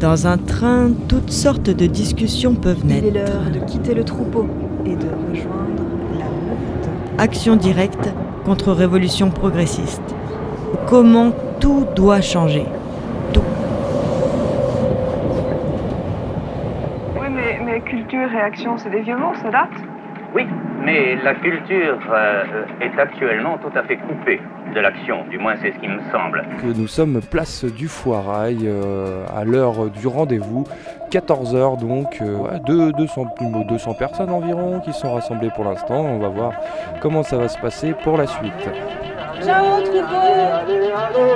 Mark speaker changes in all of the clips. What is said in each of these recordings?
Speaker 1: Dans un train, toutes sortes de discussions peuvent naître.
Speaker 2: Il est l'heure de quitter le troupeau et de rejoindre la meute.
Speaker 1: Action directe contre révolution progressiste. Comment tout doit changer. Tout.
Speaker 3: Oui, mais, mais culture et action, c'est des vieux mots, ça date?
Speaker 4: Oui, mais la culture euh, est actuellement tout à fait coupée de l'action, du moins c'est ce qui me semble.
Speaker 5: que nous sommes place du Foirail euh, à l'heure du rendez-vous, 14h donc, euh, ouais, deux- 200, plus de 200 personnes environ qui sont rassemblées pour l'instant. On va voir comment ça va se passer pour la suite.
Speaker 2: Ciao, troupeau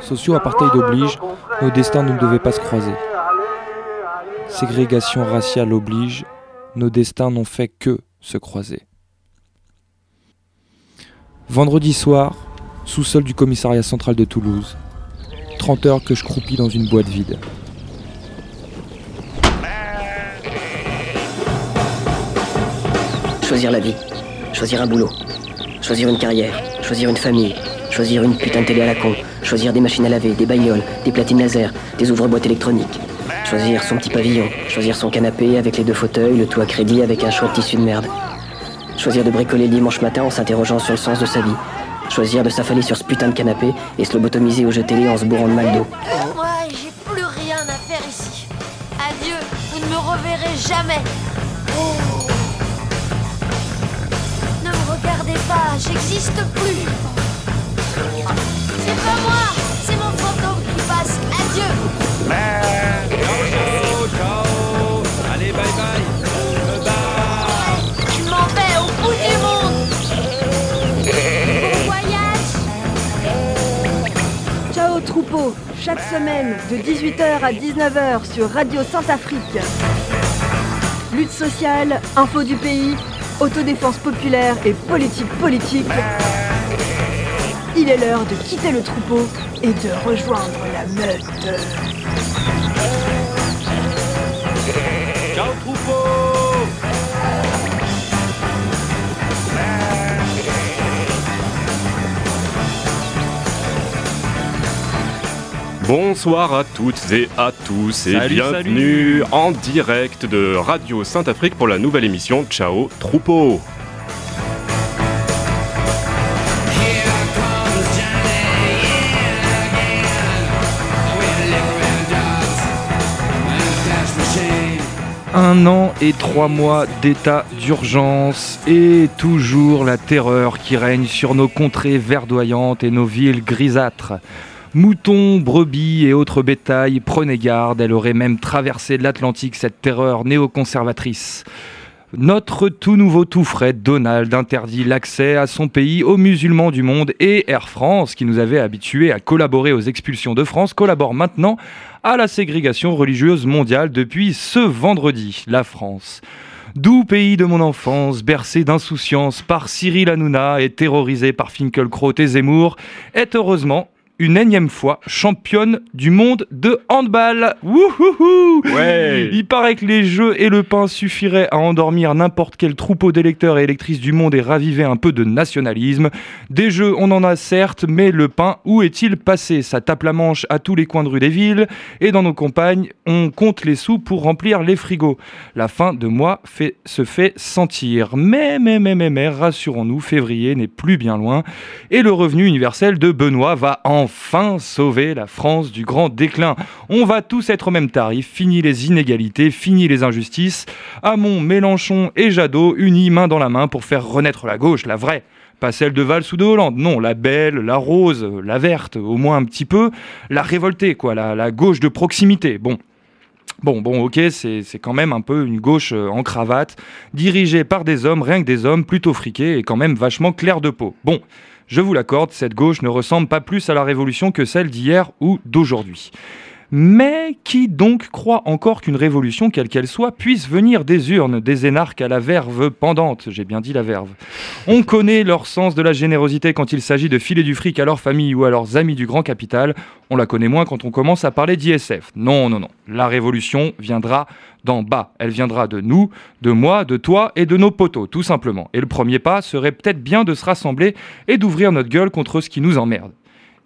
Speaker 5: Socio-apartheid oblige, nos destins ne devaient pas se croiser. Ségrégation raciale oblige, nos destins n'ont fait que se croiser. Vendredi soir, sous-sol du commissariat central de Toulouse. 30 heures que je croupis dans une boîte vide.
Speaker 6: Choisir la vie, choisir un boulot, choisir une carrière, choisir une famille, choisir une putain de télé à la con, choisir des machines à laver, des bagnoles, des platines laser, des ouvre-boîtes électroniques, choisir son petit pavillon, choisir son canapé avec les deux fauteuils, le tout à crédit avec un choix de tissu de merde, choisir de bricoler le dimanche matin en s'interrogeant sur le sens de sa vie, choisir de s'affaler sur ce putain de canapé et se lobotomiser au jeu télé en se bourrant de mal d'eau.
Speaker 7: Moi, j'ai plus rien à faire ici. Adieu, vous ne me reverrez jamais. Oh. Ne me regardez pas, j'existe plus. C'est pas moi,
Speaker 2: Chaque semaine, de 18h à 19h sur Radio Sainte-Afrique. Lutte sociale, info du pays, autodéfense populaire et politique politique. Il est l'heure de quitter le troupeau et de rejoindre la meute.
Speaker 8: Bonsoir à toutes et à tous et
Speaker 9: Salut,
Speaker 8: bienvenue en direct de Radio Sainte-Afrique pour la nouvelle émission Ciao Troupeau.
Speaker 5: Un an et trois mois d'état d'urgence et toujours la terreur qui règne sur nos contrées verdoyantes et nos villes grisâtres. Moutons, brebis et autres bétail, prenez garde, elle aurait même traversé l'Atlantique cette terreur néoconservatrice. Notre tout nouveau tout frais Donald interdit l'accès à son pays aux musulmans du monde et Air France, qui nous avait habitués à collaborer aux expulsions de France, collabore maintenant à la ségrégation religieuse mondiale depuis ce vendredi, la France. Doux pays de mon enfance, bercé d'insouciance par Cyril Hanouna et terrorisé par Finkelkraut et Zemmour, est heureusement une énième fois championne du monde de handball. Wouhouhou
Speaker 8: Ouais.
Speaker 5: Il paraît que les jeux et le pain suffiraient à endormir n'importe quel troupeau d'électeurs et électrices du monde et raviver un peu de nationalisme. Des jeux, on en a certes, mais le pain, où est-il passé? Ça tape la manche à tous les coins de rue des villes, et dans nos campagnes, on compte les sous pour remplir les frigos. La fin de mois fait, se fait sentir. Mais, mais, mais, mais, mais, rassurons-nous, février n'est plus bien loin, et le revenu universel de Benoît va enfin sauver la France du grand déclin. On va tous être au même tarif, fini les inégalités, fini les injustices. Hamon, Mélenchon et Jadot unis main dans la main pour faire renaître la gauche, la vraie. Pas celle de Valls ou de Hollande, non, la belle, la rose, la verte, au moins un petit peu, la révoltée, quoi, la, gauche de proximité. Bon, Bon, bon, ok, c'est c'est quand même un peu une gauche euh, en cravate, dirigée par des hommes, rien que des hommes, plutôt friqués et quand même vachement clairs de peau. Bon, je vous l'accorde, cette gauche ne ressemble pas plus à la révolution que celle d'hier ou d'aujourd'hui. Mais qui donc croit encore qu'une révolution, quelle qu'elle soit, puisse venir des urnes, des énarques à la verve pendante? J'ai bien dit la verve. On connaît leur sens de la générosité quand il s'agit de filer du fric à leur famille ou à leurs amis du grand capital. On la connaît moins quand on commence à parler d'ISF. Non, non, non. La révolution viendra d'en bas. Elle viendra de nous, de moi, de toi et de nos poteaux, tout simplement. Et le premier pas serait peut-être bien de se rassembler et d'ouvrir notre gueule contre ce qui nous emmerde.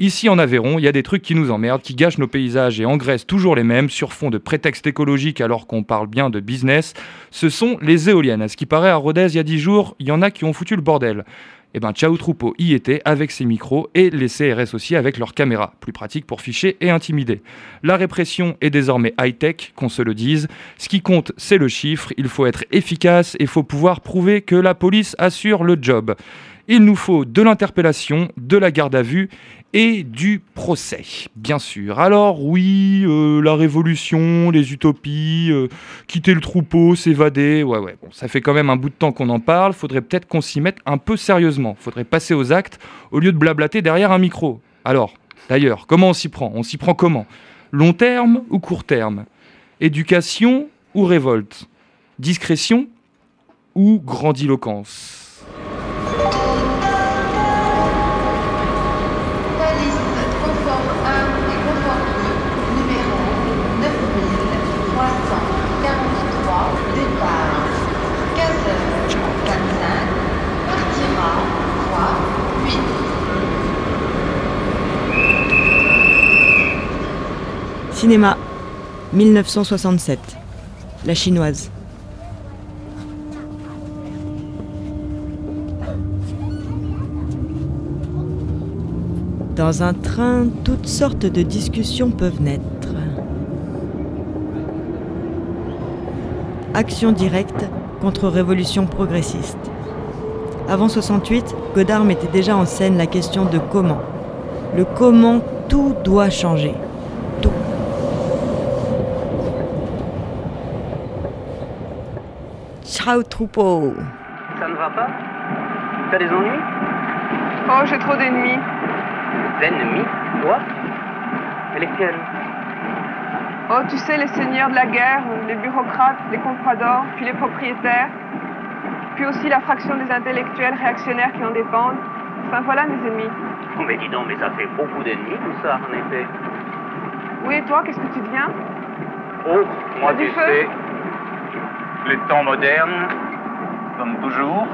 Speaker 5: Ici en Aveyron, il y a des trucs qui nous emmerdent, qui gâchent nos paysages et engraissent toujours les mêmes, sur fond de prétextes écologiques alors qu'on parle bien de business. Ce sont les éoliennes. À ce qui paraît, à Rodez, il y a dix jours, il y en a qui ont foutu le bordel. Eh ben, Ciao Troupeau y était avec ses micros et les CRS aussi avec leurs caméras, plus pratique pour ficher et intimider. La répression est désormais high-tech, qu'on se le dise. Ce qui compte, c'est le chiffre. Il faut être efficace et faut pouvoir prouver que la police assure le job. Il nous faut de l'interpellation, de la garde à vue et du procès, bien sûr. Alors oui, euh, la révolution, les utopies, euh, quitter le troupeau, s'évader, ouais ouais, bon, ça fait quand même un bout de temps qu'on en parle, faudrait peut-être qu'on s'y mette un peu sérieusement, faudrait passer aux actes au lieu de blablater derrière un micro. Alors, d'ailleurs, comment on s'y prend? On s'y prend comment? Long terme ou court terme? Éducation ou révolte? Discrétion ou grandiloquence?
Speaker 1: Cinéma, 1967. La chinoise. Dans un train, toutes sortes de discussions peuvent naître. Action directe contre révolution progressiste. Avant 68, Godard mettait déjà en scène la question de comment. Le comment tout doit changer. Tout.
Speaker 4: Ça ne va pas? T'as des ennuis?
Speaker 3: Oh, j'ai trop d'ennemis.
Speaker 4: D'ennemis? Toi Mais lesquels?
Speaker 3: Oh, tu sais, les seigneurs de la guerre, les bureaucrates, les compradors, puis les propriétaires. Puis aussi la fraction des intellectuels réactionnaires qui en dépendent. Enfin, voilà mes ennemis.
Speaker 4: Oh, mais dis donc, mais ça fait beaucoup d'ennemis tout ça, en effet.
Speaker 3: Oui, et toi, qu'est-ce que tu deviens?
Speaker 4: Oh, moi,
Speaker 3: Du
Speaker 4: tu
Speaker 3: feu
Speaker 4: sais, les temps modernes, comme toujours,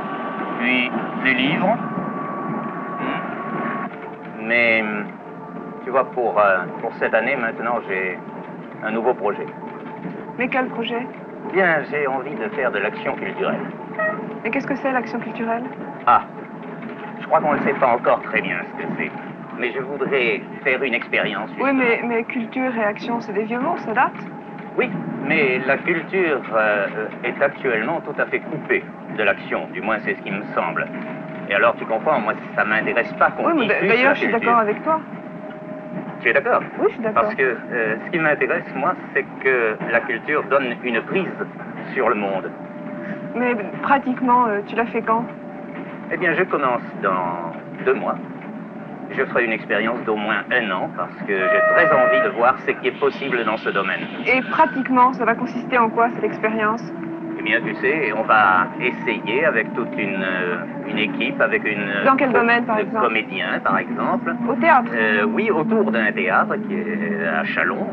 Speaker 4: puis les livres. Hmm. Mais, tu vois, pour, euh, pour cette année, maintenant, j'ai un nouveau projet.
Speaker 3: Mais quel projet?
Speaker 4: Bien, j'ai envie de faire de l'action culturelle.
Speaker 3: Et qu'est-ce que c'est l'action culturelle?
Speaker 4: Ah, je crois qu'on ne sait pas encore très bien ce que c'est. Mais je voudrais faire une expérience.
Speaker 3: Oui, mais, mais culture et action, c'est des vieux mots, ça date
Speaker 4: Oui, mais la culture euh, est actuellement tout à fait coupée de l'action. Du moins, c'est ce qui me semble. Et alors, tu comprends, moi, ça m'intéresse pas qu'on
Speaker 3: Oui, d'ailleurs, je suis d'accord avec toi.
Speaker 4: Tu es d'accord
Speaker 3: Oui, je suis d'accord.
Speaker 4: Parce que euh, ce qui m'intéresse, moi, c'est que la culture donne une prise sur le monde.
Speaker 3: Mais pratiquement, euh, tu l'as fait quand?
Speaker 4: Eh bien, je commence dans deux mois. Je ferai une expérience d'au moins un an parce que j'ai très envie de voir ce qui est possible dans ce domaine.
Speaker 3: Et pratiquement, ça va consister en quoi cette expérience?
Speaker 4: Eh bien, tu sais, on va essayer avec toute une, euh, une équipe, avec une... euh,
Speaker 3: Dans quel domaine, par
Speaker 4: de
Speaker 3: exemple?
Speaker 4: comédiens, par exemple.
Speaker 3: Au théâtre
Speaker 4: Euh, oui, autour d'un théâtre qui est à Chalon,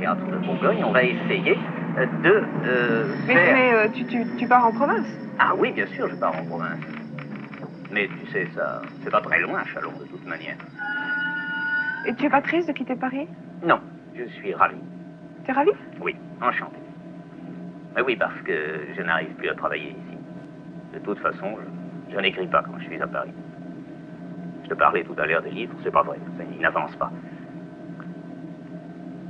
Speaker 4: théâtre de Bourgogne, on va essayer de euh,
Speaker 3: Mais,
Speaker 4: faire...
Speaker 3: mais, euh, tu, tu, tu pars en province?
Speaker 4: Ah oui, bien sûr, je pars en province. Mais tu sais, ça, c'est pas très loin, Chalon, de toute manière.
Speaker 3: Et tu es pas triste de quitter Paris?
Speaker 4: Non, je suis ravi.
Speaker 3: T'es ravi?
Speaker 4: Oui, enchanté. Mais oui, parce que je n'arrive plus à travailler ici. De toute façon, je, je n'écris pas quand je suis à Paris. Je te parlais tout à l'heure des livres, c'est pas vrai, ça, ils n'avancent pas.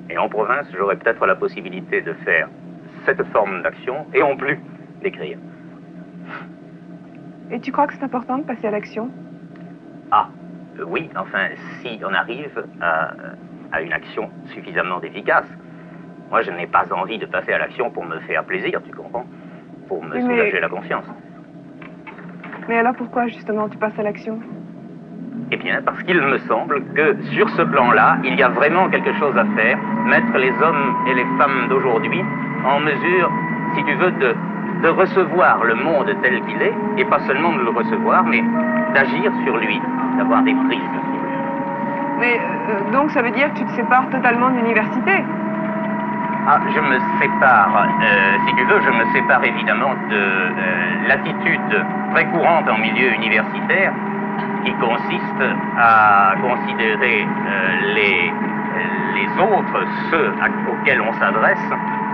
Speaker 4: Et en province, j'aurais peut-être la possibilité de faire cette forme d'action et en plus d'écrire.
Speaker 3: Et tu crois que c'est important de passer à l'action?
Speaker 4: Ah, euh, oui, enfin, si on arrive à, à une action suffisamment efficace. Moi, je n'ai pas envie de passer à l'action pour me faire plaisir, tu comprends? Pour me
Speaker 3: Oui, mais-
Speaker 4: soulager la conscience.
Speaker 3: Mais alors pourquoi justement tu passes à l'action?
Speaker 4: Eh bien, parce qu'il me semble que sur ce plan-là, il y a vraiment quelque chose à faire mettre les hommes et les femmes d'aujourd'hui en mesure, si tu veux, de, de recevoir le monde tel qu'il est, et pas seulement de le recevoir, mais d'agir sur lui, d'avoir des prises.
Speaker 3: Mais euh, donc ça veut dire que tu te sépares totalement de l'université?
Speaker 4: Ah, je me sépare, euh, si tu veux, je me sépare évidemment de euh, l'attitude très courante en milieu universitaire qui consiste à considérer les, les autres, ceux à- auxquels on s'adresse,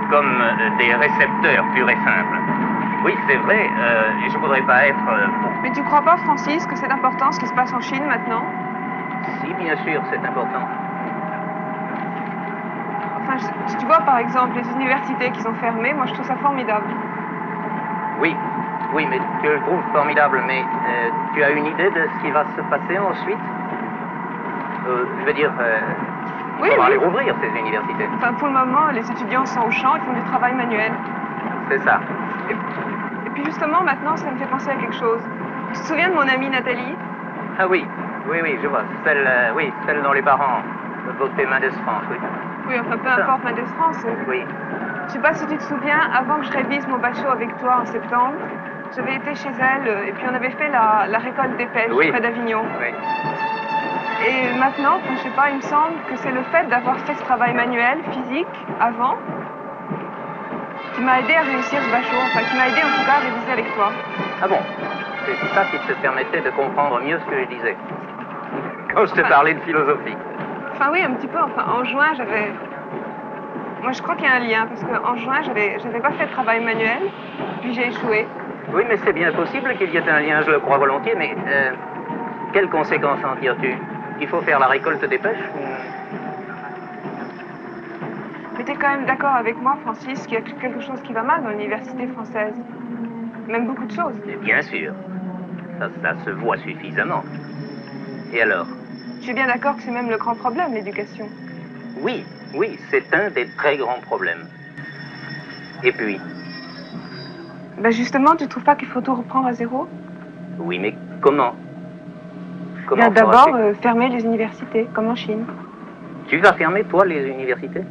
Speaker 4: comme euh, des récepteurs purs et simples. Oui, c'est vrai, euh, et je ne voudrais pas être... euh, pour-
Speaker 3: Mais tu crois pas, Francis, que c'est important ce qui se passe en Chine maintenant
Speaker 4: Si, bien sûr, c'est important.
Speaker 3: Enfin, je- tu vois, par exemple, les universités qui sont fermées, moi je trouve ça formidable.
Speaker 4: Oui, oui, mais tu le trouves formidable, mais euh, tu as une idée de ce qui va se passer ensuite? Euh, Je veux dire,
Speaker 3: Oui,
Speaker 4: on va
Speaker 3: oui.
Speaker 4: les rouvrir, ces universités.
Speaker 3: Enfin, pour le moment, les étudiants sont au champ, ils font du travail manuel.
Speaker 4: C'est ça.
Speaker 3: Et puis justement, maintenant, ça me fait penser à quelque chose. Tu te souviens de mon amie Nathalie?
Speaker 4: Ah oui, oui, oui, je vois. Celle, euh, oui, celle dont les parents votaient Mendes France, oui.
Speaker 3: Oui, enfin, peu importe, Mendes France. euh,
Speaker 4: Oui.
Speaker 3: Je sais pas si tu te souviens, avant que je révise mon bachot avec toi en septembre, j'avais été chez elle euh, et puis on avait fait la, la récolte des pêches
Speaker 4: Oui.
Speaker 3: près d'Avignon.
Speaker 4: Oui.
Speaker 3: Et maintenant, je sais pas, il me semble que c'est le fait d'avoir fait ce travail manuel, physique, avant, qui m'a aidé à réussir ce bachot, enfin qui m'a aidé en tout cas à réviser avec toi.
Speaker 4: Ah bon? C'est ça qui te permettait de comprendre mieux ce que je disais. Quand je te parlais de philosophie.
Speaker 3: Enfin oui, un petit peu, enfin en juin j'avais... Moi je crois qu'il y a un lien, parce qu'en juin j'avais j'avais pas fait de travail manuel, puis j'ai échoué.
Speaker 4: Oui, mais c'est bien possible qu'il y ait un lien, je le crois volontiers, mais euh, quelles conséquences en tires-tu? Il faut faire la récolte des pêches ou-
Speaker 3: Mais t'es quand même d'accord avec moi, Francis, qu'il y a quelque chose qui va mal dans l'université française. Même beaucoup de choses.
Speaker 4: Bien sûr. Ça, ça se voit suffisamment. Et alors?
Speaker 3: Je suis bien d'accord que c'est même le grand problème, l'éducation.
Speaker 4: Oui, oui, c'est un des très grands problèmes. Et puis,
Speaker 3: Ben justement, tu trouves pas qu'il faut tout reprendre à zéro?
Speaker 4: Oui, mais comment?
Speaker 3: Bien d'abord, euh, fermer les universités, comme en Chine.
Speaker 4: Tu vas fermer, toi, les universités?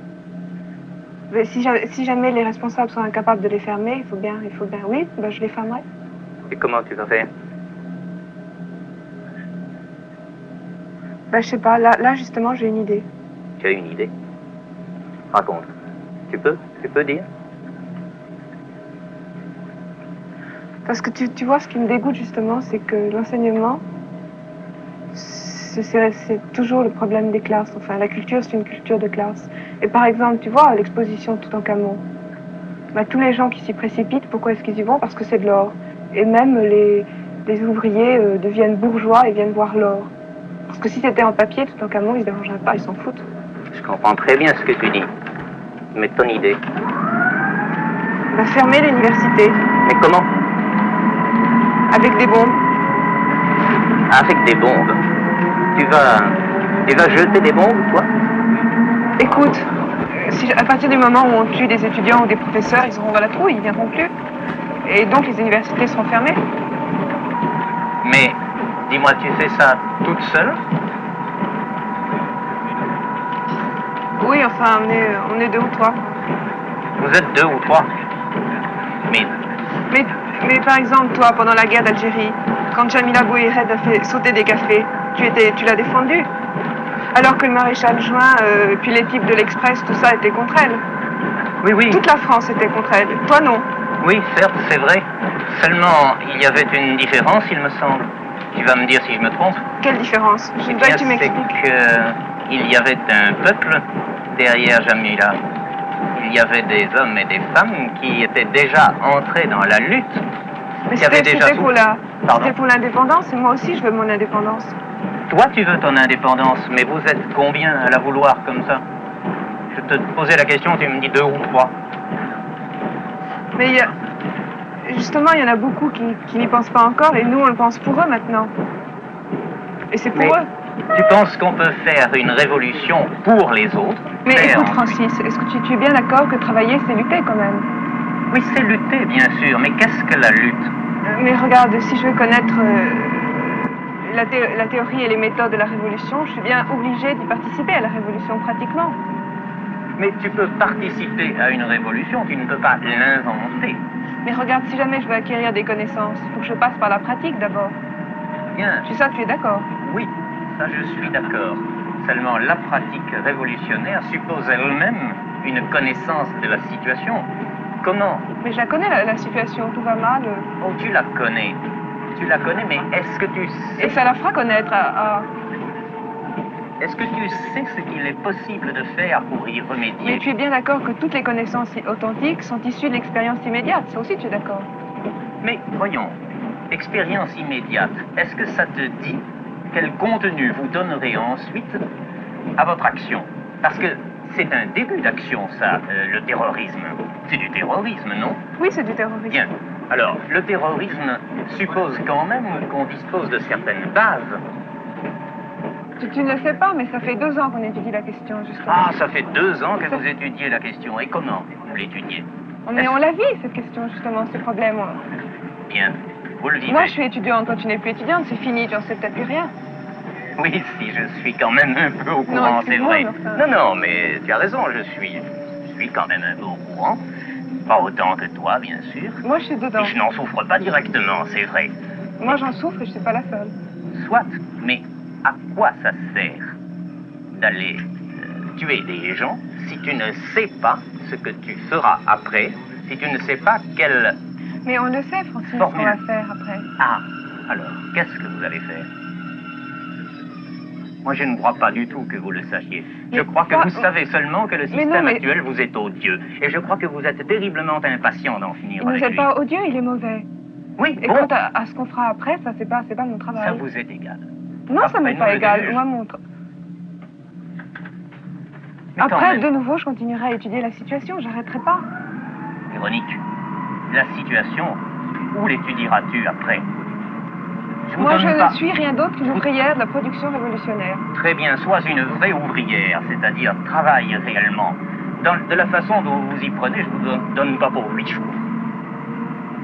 Speaker 3: Mais si, ja- si jamais les responsables sont incapables de les fermer, il faut bien, il faut bien, oui, ben je les fermerai.
Speaker 4: Et comment tu vas faire?
Speaker 3: Ben je sais pas, là, là justement, j'ai une idée.
Speaker 4: Tu as une idée? Raconte. Tu peux Tu peux dire?
Speaker 3: Parce que tu, tu vois, ce qui me dégoûte justement, c'est que l'enseignement, c'est toujours le problème des classes. Enfin, la culture, c'est une culture de classe. Et par exemple, tu vois, l'exposition de Toutankhamon, bah, tous les gens qui s'y précipitent, pourquoi est-ce qu'ils y vont? Parce que c'est de l'or. Et même les, les ouvriers euh, deviennent bourgeois et viennent voir l'or. Parce que si c'était en papier, Toutankhamon, ils ne se dérangeraient pas, ils s'en foutent.
Speaker 4: Je comprends très bien ce que tu dis. Mais ton idée
Speaker 3: Bah, fermer l'université
Speaker 4: Mais comment?
Speaker 3: Avec des bombes.
Speaker 4: Avec des bombes. Tu vas. Tu vas jeter des bombes, toi
Speaker 3: Écoute, si, à partir du moment où on tue des étudiants ou des professeurs, ils auront dans la trouille, ils viendront plus. Et donc les universités seront fermées.
Speaker 4: Mais, dis-moi, tu fais ça toute seule
Speaker 3: Oui, enfin, on est, on est deux ou trois.
Speaker 4: Vous êtes deux ou trois Mais,
Speaker 3: Mais, mais par exemple, toi, pendant la guerre d'Algérie, quand Jamila Bouhired a fait sauter des cafés, tu, étais, tu l'as défendue. Alors que le maréchal Juin, euh, puis les types de l'Express, tout ça était contre elle.
Speaker 4: oui, oui.
Speaker 3: Toute la France était contre elle. Toi, non.
Speaker 4: Oui, certes, c'est vrai. Seulement, il y avait une différence, il me semble. Tu vas me dire si je me trompe.
Speaker 3: Quelle différence? Je
Speaker 4: Eh bien,
Speaker 3: que tu
Speaker 4: c'est
Speaker 3: m'expliques.
Speaker 4: qu'il y avait un peuple derrière Jamila. Il y avait des hommes et des femmes qui étaient déjà entrés dans la lutte.
Speaker 3: Mais c'était pour la- pour l'indépendance, et moi aussi, je veux mon indépendance.
Speaker 4: Toi, tu veux ton indépendance, mais vous êtes combien à la vouloir comme ça Je te posais la question, tu me dis deux ou trois.
Speaker 3: Mais il y a- justement, il y en a beaucoup qui, qui n'y pensent pas encore, et nous, on le pense pour eux maintenant. Et c'est pour
Speaker 4: Mais-
Speaker 3: eux.
Speaker 4: Tu penses qu'on peut faire une révolution pour les autres
Speaker 3: Mais écoute, Francis, est-ce que tu, tu es bien d'accord que travailler, c'est lutter quand même
Speaker 4: Oui, c'est lutter, bien sûr, mais qu'est-ce que la lutte?
Speaker 3: Mais regarde, si je veux connaître euh, la, thé- la théorie et les méthodes de la révolution, je suis bien obligée d'y participer à la révolution pratiquement.
Speaker 4: Mais tu peux participer à une révolution, tu ne peux pas l'inventer.
Speaker 3: Mais regarde, si jamais je veux acquérir des connaissances, il faut que je passe par la pratique d'abord.
Speaker 4: Bien.
Speaker 3: C'est ça, tu es d'accord?
Speaker 4: Oui, ça je suis d'accord. Seulement la pratique révolutionnaire suppose elle-même une connaissance de la situation. Comment?
Speaker 3: Mais je la connais, la, la situation, tout va mal.
Speaker 4: Oh, tu la connais. Tu la connais, mais est-ce que tu sais...
Speaker 3: Et ça la fera connaître à... à...
Speaker 4: Est-ce que tu sais ce qu'il est possible de faire pour y remédier?
Speaker 3: Mais tu es bien d'accord que toutes les connaissances authentiques sont issues de l'expérience immédiate? Ça aussi, tu es d'accord
Speaker 4: Mais voyons, expérience immédiate, est-ce que ça te dit quel contenu vous donnerez ensuite à votre action? Parce que c'est un début d'action, ça, euh, le terrorisme. C'est du terrorisme, non?
Speaker 3: Oui, c'est du terrorisme.
Speaker 4: Bien. Alors, le terrorisme suppose quand même qu'on dispose de certaines bases.
Speaker 3: Tu, tu, ne le sais pas, mais ça fait deux ans qu'on étudie la question, justement.
Speaker 4: Ah, ça fait deux ans que vous étudiez la question. Et comment vous l'étudiez?
Speaker 3: Mais on la vit, cette question, justement, ces problèmes.
Speaker 4: Bien. Vous le vivez.
Speaker 3: Moi, je suis étudiante. Toi, tu n'es plus étudiante. C'est fini. Tu n'en sais peut-être plus rien.
Speaker 4: Oui, si, je suis quand même un peu au courant, c'est vrai. Non, non, mais tu as raison, je suis, je suis quand même un peu au courant. Pas autant que toi, bien sûr.
Speaker 3: Moi, je suis dedans.
Speaker 4: Et je n'en souffre pas directement, c'est vrai.
Speaker 3: Moi, j'en souffre et je ne suis pas la seule.
Speaker 4: Soit, mais à quoi ça sert d'aller euh, tuer des gens si tu ne sais pas ce que tu feras après, si tu ne sais pas quelle...
Speaker 3: Mais on le sait, Francine, ce qu'on va faire après.
Speaker 4: Ah, alors, qu'est-ce que vous allez faire? Moi, je ne crois pas du tout que vous le sachiez. Je crois que vous savez seulement que le système
Speaker 3: non, mais...
Speaker 4: actuel vous est odieux. Et je crois que vous êtes terriblement impatient d'en finir
Speaker 3: il
Speaker 4: avec
Speaker 3: vous
Speaker 4: lui.
Speaker 3: pas odieux, il est mauvais.
Speaker 4: Oui,
Speaker 3: Et
Speaker 4: bon.
Speaker 3: quant à, à ce qu'on fera après, ça, c'est pas, c'est pas mon travail.
Speaker 4: Ça vous est égal.
Speaker 3: Non, ça
Speaker 4: Après,
Speaker 3: m'est
Speaker 4: nous,
Speaker 3: pas égal. Moi, mon... tra- Après,
Speaker 4: même,
Speaker 3: de nouveau, je continuerai à étudier la situation. J'arrêterai pas.
Speaker 4: Véronique, la situation, où l'étudieras-tu après Je
Speaker 3: Moi, je ne suis rien d'autre qu'une ouvrière de la production révolutionnaire.
Speaker 4: Très bien, sois une vraie ouvrière, c'est-à-dire travaille réellement. Dans- de la façon dont vous y prenez, je vous donne, donne pas pour huit jours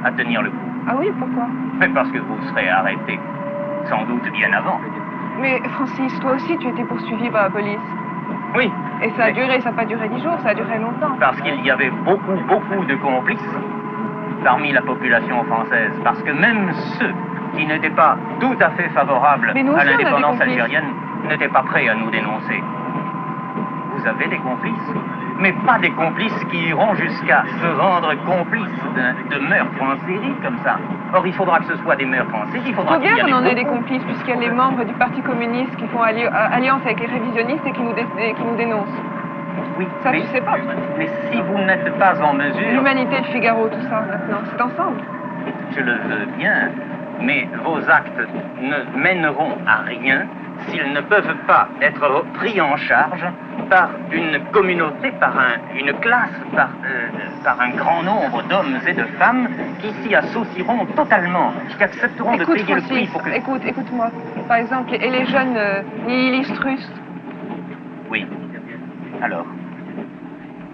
Speaker 4: à tenir le coup.
Speaker 3: Ah oui, pourquoi?
Speaker 4: Mais parce que vous serez arrêté, sans doute bien avant.
Speaker 3: Mais Francis, toi aussi, tu étais poursuivi par la police.
Speaker 4: Oui,
Speaker 3: Et ça a
Speaker 4: Mais-
Speaker 3: duré, ça n'a pas duré dix jours, ça a duré longtemps.
Speaker 4: parce qu'il y avait beaucoup, beaucoup de complices parmi la population française. Parce que même ceux qui n'étaient pas tout à fait
Speaker 3: nous
Speaker 4: à l'indépendance algérienne n'étaient pas prêts à nous dénoncer. Vous avez des complices mais pas des complices qui iront jusqu'à se rendre complices de, de meurtres en série comme ça. Or, il faudra que ce soit des meurtres en série, il faudra
Speaker 3: faut
Speaker 4: qu'il y
Speaker 3: bien
Speaker 4: en
Speaker 3: qu'on en ait des complices, puisqu'il y a les membres du Parti communiste qui font alli- euh, alliance avec les révisionnistes et qui nous, dé- et qui nous dénoncent.
Speaker 4: Oui,
Speaker 3: Ça,
Speaker 4: mais,
Speaker 3: tu sais pas.
Speaker 4: mais si vous n'êtes pas en mesure,
Speaker 3: L'humanité, le Figaro, tout ça, maintenant, c'est ensemble.
Speaker 4: je le veux bien, mais vos actes ne mèneront à rien s'ils ne peuvent pas être pris en charge par une communauté, par un- une classe, par, euh, par un grand nombre d'hommes et de femmes qui s'y associeront totalement, qui accepteront de
Speaker 3: Écoute,
Speaker 4: payer le prix
Speaker 3: Francis,
Speaker 4: pour que...
Speaker 3: écoute, écoute-moi. Par exemple, et les jeunes euh, nihilistes russes,
Speaker 4: Oui. Alors,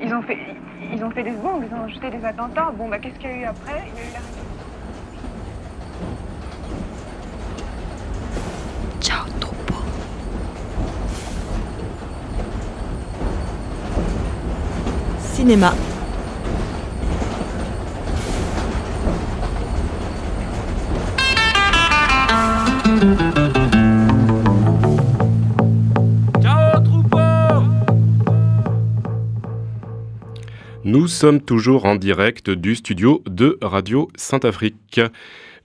Speaker 3: ils ont fait, ils ont fait des bombes, ils ont jeté des attentats. Bon, bah, qu'est-ce qu'il y a eu après? Il y a eu la
Speaker 7: Ciao, troupeau.
Speaker 1: Cinéma.
Speaker 8: Nous sommes toujours en direct du studio de Radio Saint-Afrique.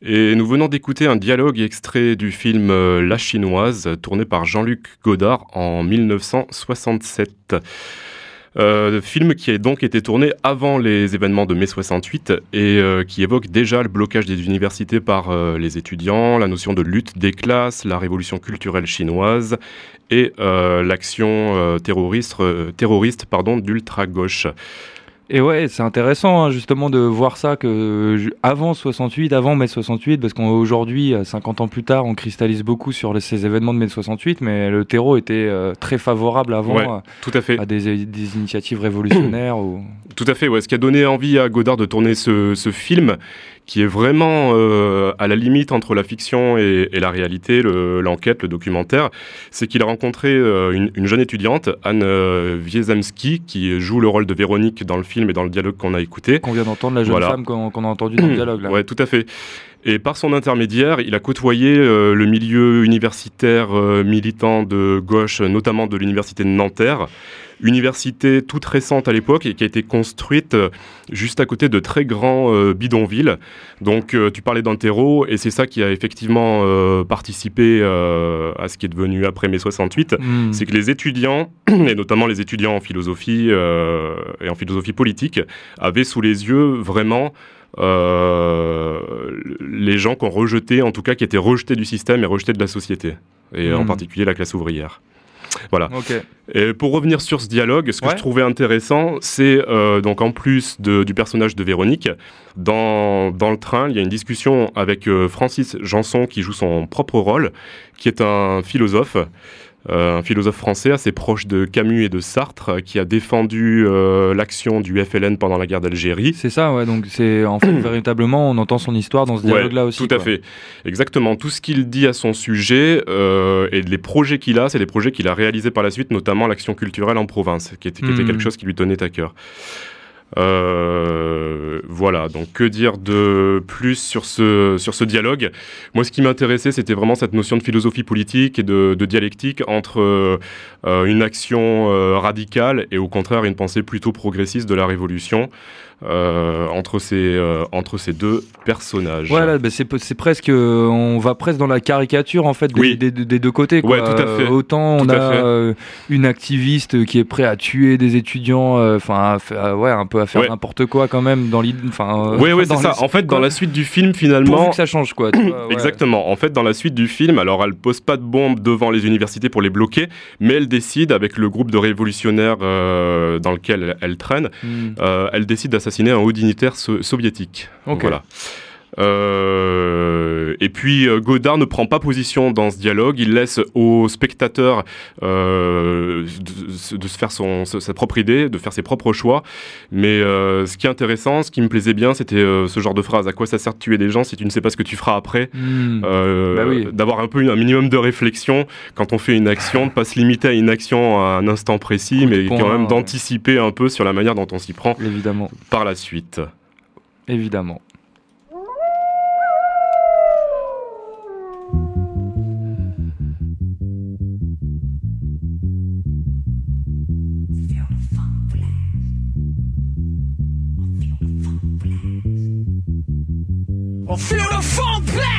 Speaker 8: Et nous venons d'écouter un dialogue extrait du film euh, La Chinoise, tourné par Jean-Luc Godard en 1967. Euh, film qui a donc été tourné avant les événements de mai 68 et euh, qui évoque déjà le blocage des universités par euh, les étudiants, la notion de lutte des classes, la révolution culturelle chinoise et euh, l'action terroriste, terroriste pardon, d'ultra-gauche.
Speaker 10: Et ouais, c'est intéressant hein, justement de voir ça que avant 68, avant mai 68, parce qu'aujourd'hui, 50 ans plus tard, on cristallise beaucoup sur ces événements de mai 68, mais le terreau était euh, très favorable avant
Speaker 8: à, tout à, fait.
Speaker 10: à des, initiatives révolutionnaires. ou...
Speaker 8: Tout à fait, ouais. Ce qui a donné envie à Godard de tourner ce, ce film, qui est vraiment euh, à la limite entre la fiction et, et la réalité, l'enquête, le, documentaire, c'est qu'il a rencontré euh, une, une, jeune étudiante, Anne euh, Wiezemski, qui joue le rôle de Véronique dans le film et dans le dialogue qu'on a écouté.
Speaker 10: Qu'on vient d'entendre, la jeune femme qu'on a entendu dans le dialogue. Là.
Speaker 8: Ouais, tout à fait. Et par son intermédiaire, il a côtoyé euh, le milieu universitaire militant de gauche, notamment de l'université de Nanterre université toute récente à l'époque et qui a été construite euh, juste à côté de très grands euh, bidonvilles. Donc euh, tu parlais d'Antero et c'est ça qui a effectivement participé à ce qui est devenu après mai 68, hmm. c'est que les étudiants, et notamment les étudiants en philosophie et en philosophie politique, avaient sous les yeux vraiment les gens qu'on rejetait, en tout cas qui étaient rejetés du système et rejetés de la société, et en hmm. particulier la classe ouvrière. Voilà. Et pour revenir sur ce dialogue, ce que je trouvais intéressant, c'est euh, donc en plus du personnage de Véronique, dans, dans le train, il y a une discussion avec euh, Francis Janson qui joue son propre rôle, qui est un philosophe. Euh, un philosophe français assez proche de Camus et de Sartre, qui a défendu euh, l'action du FLN pendant la guerre d'Algérie.
Speaker 10: C'est ça, ouais. Donc c'est en fait véritablement, on entend son histoire dans ce dialogue-là aussi.
Speaker 8: Tout à fait, exactement. Tout ce qu'il dit à son sujet euh, et les projets qu'il a, c'est des projets qu'il a réalisés par la suite, notamment l'action culturelle en province, qui était, qui était hmm. quelque chose qui lui tenait à cœur. Euh, voilà, donc que dire de plus sur ce, sur ce dialogue? Moi, ce qui m'intéressait, c'était vraiment cette notion de philosophie politique et de, dialectique entre euh, une action euh, radicale et au contraire une pensée plutôt progressiste de la Révolution. Euh, entre, ces, euh, entre ces deux personnages.
Speaker 10: Voilà, bah c'est presque, euh, on va presque dans la caricature en fait des, des, des deux côtés. Quoi.
Speaker 8: Ouais, tout à fait.
Speaker 10: Autant on a une activiste qui est prête à tuer des étudiants, enfin ouais, un peu à faire n'importe quoi quand même dans l'idée. Enfin,
Speaker 8: oui, ouais, c'est ça. En fait, dans la suite du film, finalement,
Speaker 10: que ça change quoi.
Speaker 8: Exactement. En fait, dans la suite du film, alors elle pose pas de bombes devant les universités pour les bloquer, mais elle décide avec le groupe de révolutionnaires dans lequel elle, traîne, hmm. elle décide d'assassiner un haut dignitaire soviétique. Voilà. Euh, et puis euh, Godard ne prend pas position dans ce dialogue, il laisse au spectateur euh, de, se faire son, sa propre idée, de faire ses propres choix. Mais ce qui est intéressant, ce qui me plaisait bien, c'était ce genre de phrase à quoi ça sert de tuer des gens si tu ne sais pas ce que tu feras après hmm. bah D'avoir un peu un minimum de réflexion quand on fait une action, de pas se limiter à une action à un instant précis, mais quand même d'anticiper un peu sur la manière dont on s'y prend
Speaker 10: Évidemment.
Speaker 8: par la suite.
Speaker 10: Évidemment. Feel the funk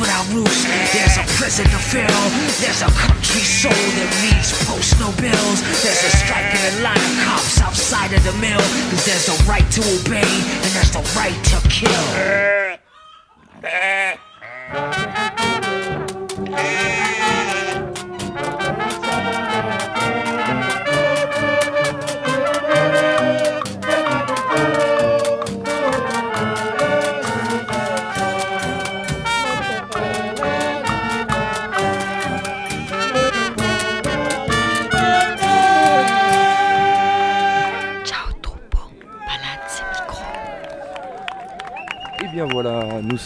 Speaker 9: Without roofs. There's a prison to fill. There's a country soul that reads post no bills. There's a striking a line of cops outside of the mill. Cause there's a right to obey and there's the right to kill.
Speaker 5: Uh, uh.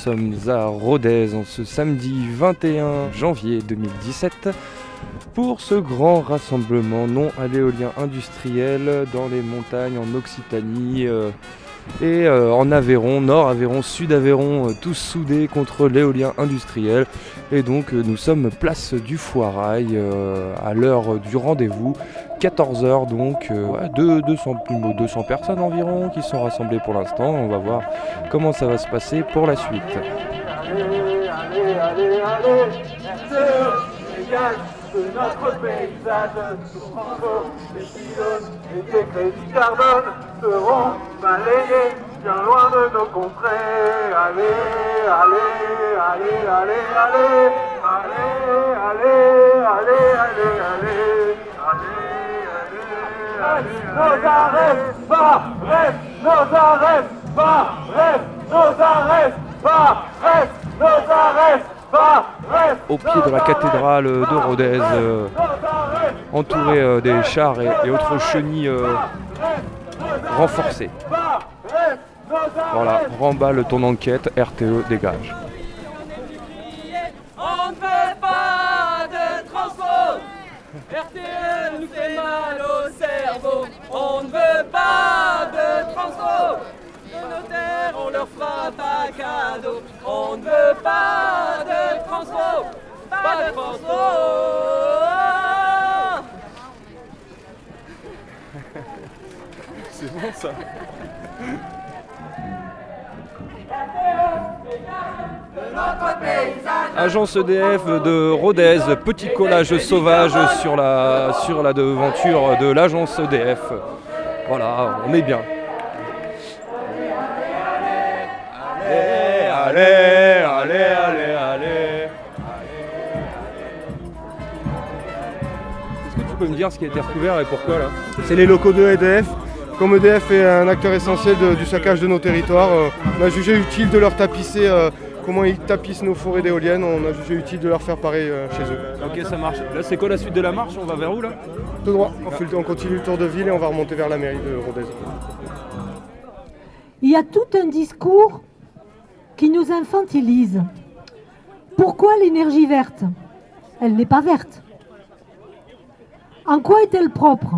Speaker 5: Sommes à Rodez en ce samedi 21 janvier 2017 pour ce grand rassemblement non à l'éolien industriel dans les montagnes en Occitanie. Euh, et euh, en Aveyron, Nord Aveyron, Sud Aveyron, euh, tous soudés contre l'éolien industriel. Et donc nous sommes place du Foirail à l'heure du rendez-vous, 14h donc, 200, 200 personnes environ qui sont rassemblées pour l'instant. On va voir comment ça va se passer pour la suite. Allez, allez, allez, allez, de notre les pylônes et les crédits seront balayés bien loin de nos contrées. Allez, allez, allez, allez, allez, allez, nos arrêts, pas, reste, nos arrêts, pas, reste, nos arrêts, pas, reste, nos arrêts, au pied de la cathédrale de Rodez, euh, entouré euh, des chars et, autres chenilles euh, renforcées. Voilà, remballe ton enquête, RTE dégage. Fera pas cadeau. On ne veut pas de transport, pas de transport. C'est bon ça. Agence EDF de Rodez, petit collage sauvage sur la, sur la devanture de l'agence EDF. Voilà, on est bien. Allez, allez, allez, allez. Est-ce que tu peux me dire ce qui a été recouvert et pourquoi là
Speaker 11: C'est les locaux de EDF. Comme EDF est un acteur essentiel du saccage de nos territoires, euh, on a jugé utile de leur tapisser euh, comment ils tapissent nos forêts d'éoliennes, on a jugé utile de leur faire pareil euh, chez eux.
Speaker 5: Ok, ça marche. Là, c'est quoi la suite de la marche? On va vers où là?
Speaker 11: Tout droit. On, on, continue le tour de ville et on va remonter vers la mairie de Rodez.
Speaker 12: Il y a tout un discours qui nous infantilise. Pourquoi l'énergie verte? Elle n'est pas verte. En quoi est-elle propre?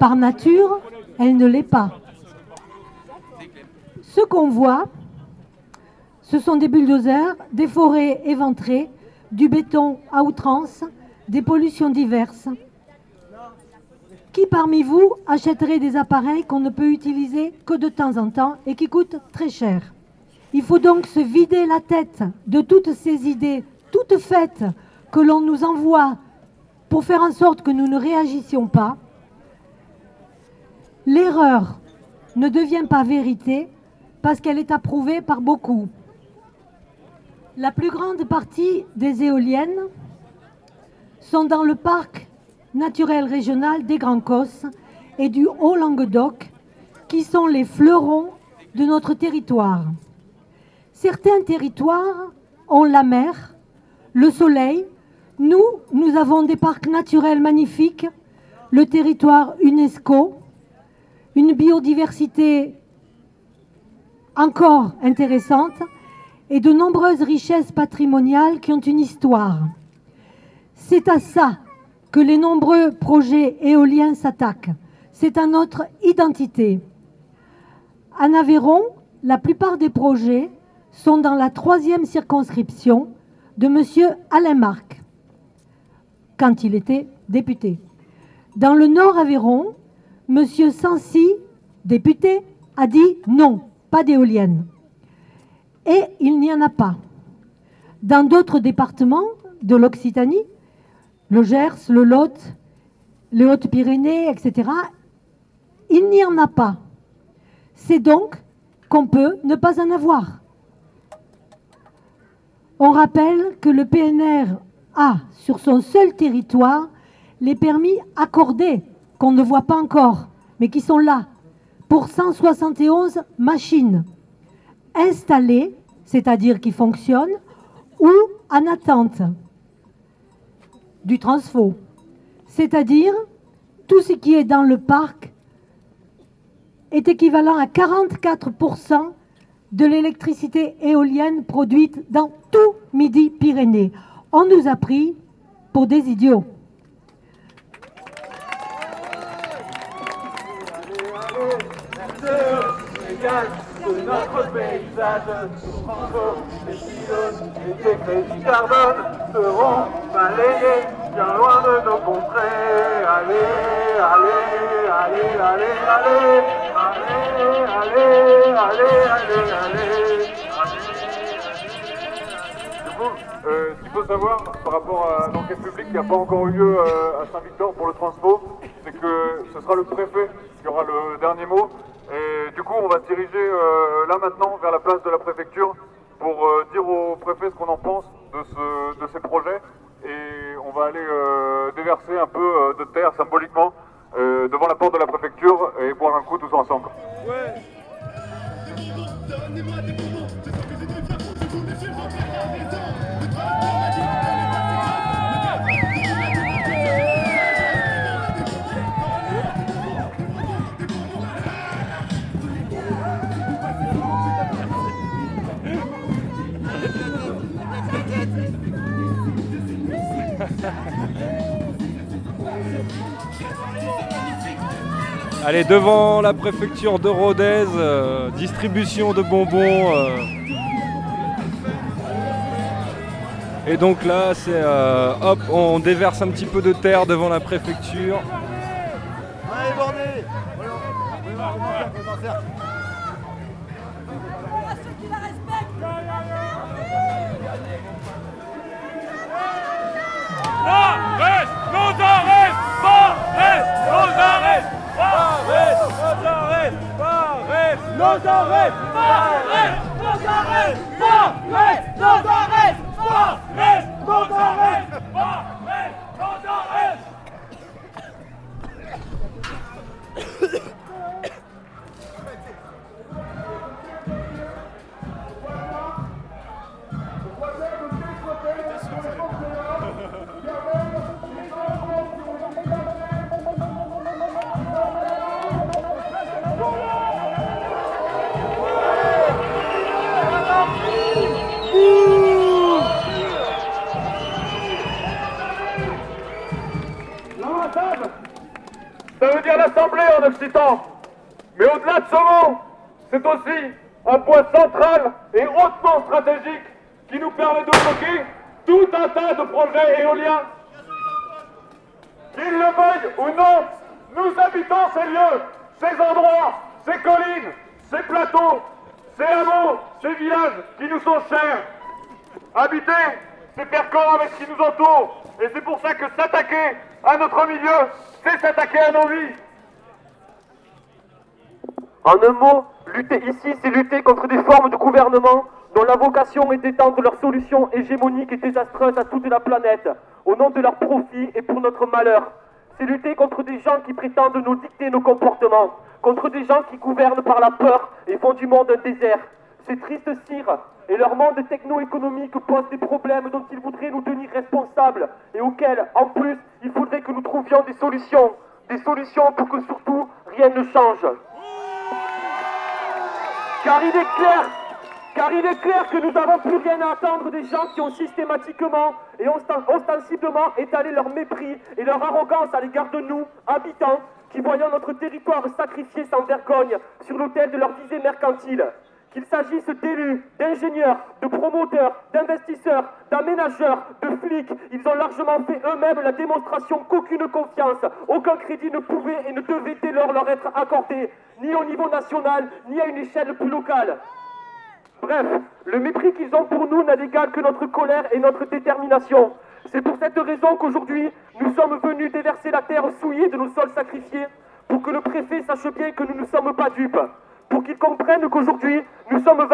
Speaker 12: Par nature, elle ne l'est pas. Ce qu'on voit, ce sont des bulldozers, des forêts éventrées, du béton à outrance, des pollutions diverses. Qui parmi vous achèterait des appareils qu'on ne peut utiliser que de temps en temps et qui coûtent très cher? Il faut donc se vider la tête de toutes ces idées toutes faites que l'on nous envoie pour faire en sorte que nous ne réagissions pas. L'erreur ne devient pas vérité parce qu'elle est approuvée par beaucoup. La plus grande partie des éoliennes sont dans le parc naturel régional des Grands Cosses et du Haut-Languedoc, qui sont les fleurons de notre territoire. Certains territoires ont la mer, le soleil. Nous, nous avons des parcs naturels magnifiques, le territoire UNESCO, une biodiversité encore intéressante et de nombreuses richesses patrimoniales qui ont une histoire. C'est à ça que les nombreux projets éoliens s'attaquent. C'est à notre identité. En Aveyron, la plupart des projets sont dans la troisième circonscription de M. Alain Marc, quand il était député. Dans le Nord Aveyron, M. Sancy, député, a dit non, pas d'éoliennes. Et il n'y en a pas. Dans d'autres départements de l'Occitanie, le Gers, le Lot, les Hautes-Pyrénées, etc., il n'y en a pas. C'est donc qu'on peut ne pas en avoir. On rappelle que le PNR a sur son seul territoire les permis accordés, qu'on ne voit pas encore, mais qui sont là, pour 171 machines installées, c'est-à-dire qui fonctionnent, ou en attente du transfo, c'est-à-dire tout ce qui est dans le parc est équivalent à 44% de l'électricité éolienne produite dans tout Midi-Pyrénées. On nous a pris pour des idiots.
Speaker 13: Bien loin de nos contrées. Allez, allez, allez, allez, allez, allez, allez, allez, allez.
Speaker 14: Du coup, euh, ce qu'il faut savoir par rapport à l'enquête publique qui n'a pas encore eu lieu euh, à Saint-Victor pour le transpo, c'est que ce sera le préfet qui aura le dernier mot. Et du coup, on va se diriger euh, là maintenant vers la place de la préfecture pour dire au préfet ce qu'on en pense de, ce, de ces projets. Et on va aller euh, déverser un peu euh, de terre symboliquement euh, devant la porte de la préfecture et boire un coup tous ensemble. Ouais.
Speaker 5: Allez, devant la préfecture de Rodez, euh, distribution de bonbons. euh. Et donc là, c'est euh, hop, on déverse un petit peu de terre devant la préfecture.
Speaker 15: Nos arrêts Arrête Nos arrêts Arrête Nos arrêts Arrête Nos arrêts Arrête Nos arrêts
Speaker 14: Mais au-delà de ce mot, c'est aussi un point central et hautement stratégique qui nous permet de bloquer tout un tas de projets éoliens. Qu'ils le veuillent ou non, nous habitons ces lieux, ces endroits, ces collines, ces plateaux, ces hameaux, ces villages qui nous sont chers. Habiter, c'est faire corps avec ce qui nous entoure. Et c'est pour ça que s'attaquer à notre milieu, c'est s'attaquer à nos vies.
Speaker 16: En un mot, lutter ici, c'est lutter contre des formes de gouvernement dont la vocation est d'étendre leurs solutions hégémoniques et désastreuses à toute la planète, au nom de leur profit et pour notre malheur. C'est lutter contre des gens qui prétendent nous dicter nos comportements, contre des gens qui gouvernent par la peur et font du monde un désert. Ces tristes cires et leur monde techno-économique posent des problèmes dont ils voudraient nous tenir responsables et auxquels, en plus, il faudrait que nous trouvions des solutions. Des solutions pour que surtout rien ne change. Car il est clair, que nous n'avons plus rien à attendre des gens qui ont systématiquement et osten- ostensiblement étalé leur mépris et leur arrogance à l'égard de nous, habitants, qui voyons notre territoire sacrifié sans vergogne sur l'autel de leur visée mercantile. Qu'il s'agisse d'élus, d'ingénieurs, de promoteurs, d'investisseurs, d'aménageurs, de flics, ils ont largement fait eux-mêmes la démonstration qu'aucune confiance, aucun crédit ne pouvait et ne devait dès lors leur être accordé, ni au niveau national, ni à une échelle plus locale. Bref, le mépris qu'ils ont pour nous n'a d'égal que notre colère et notre détermination. C'est pour cette raison qu'aujourd'hui, nous sommes venus déverser la terre souillée de nos sols sacrifiés, pour que le préfet sache bien que nous ne sommes pas dupes, pour qu'il comprenne qu'aujourd'hui, nous sommes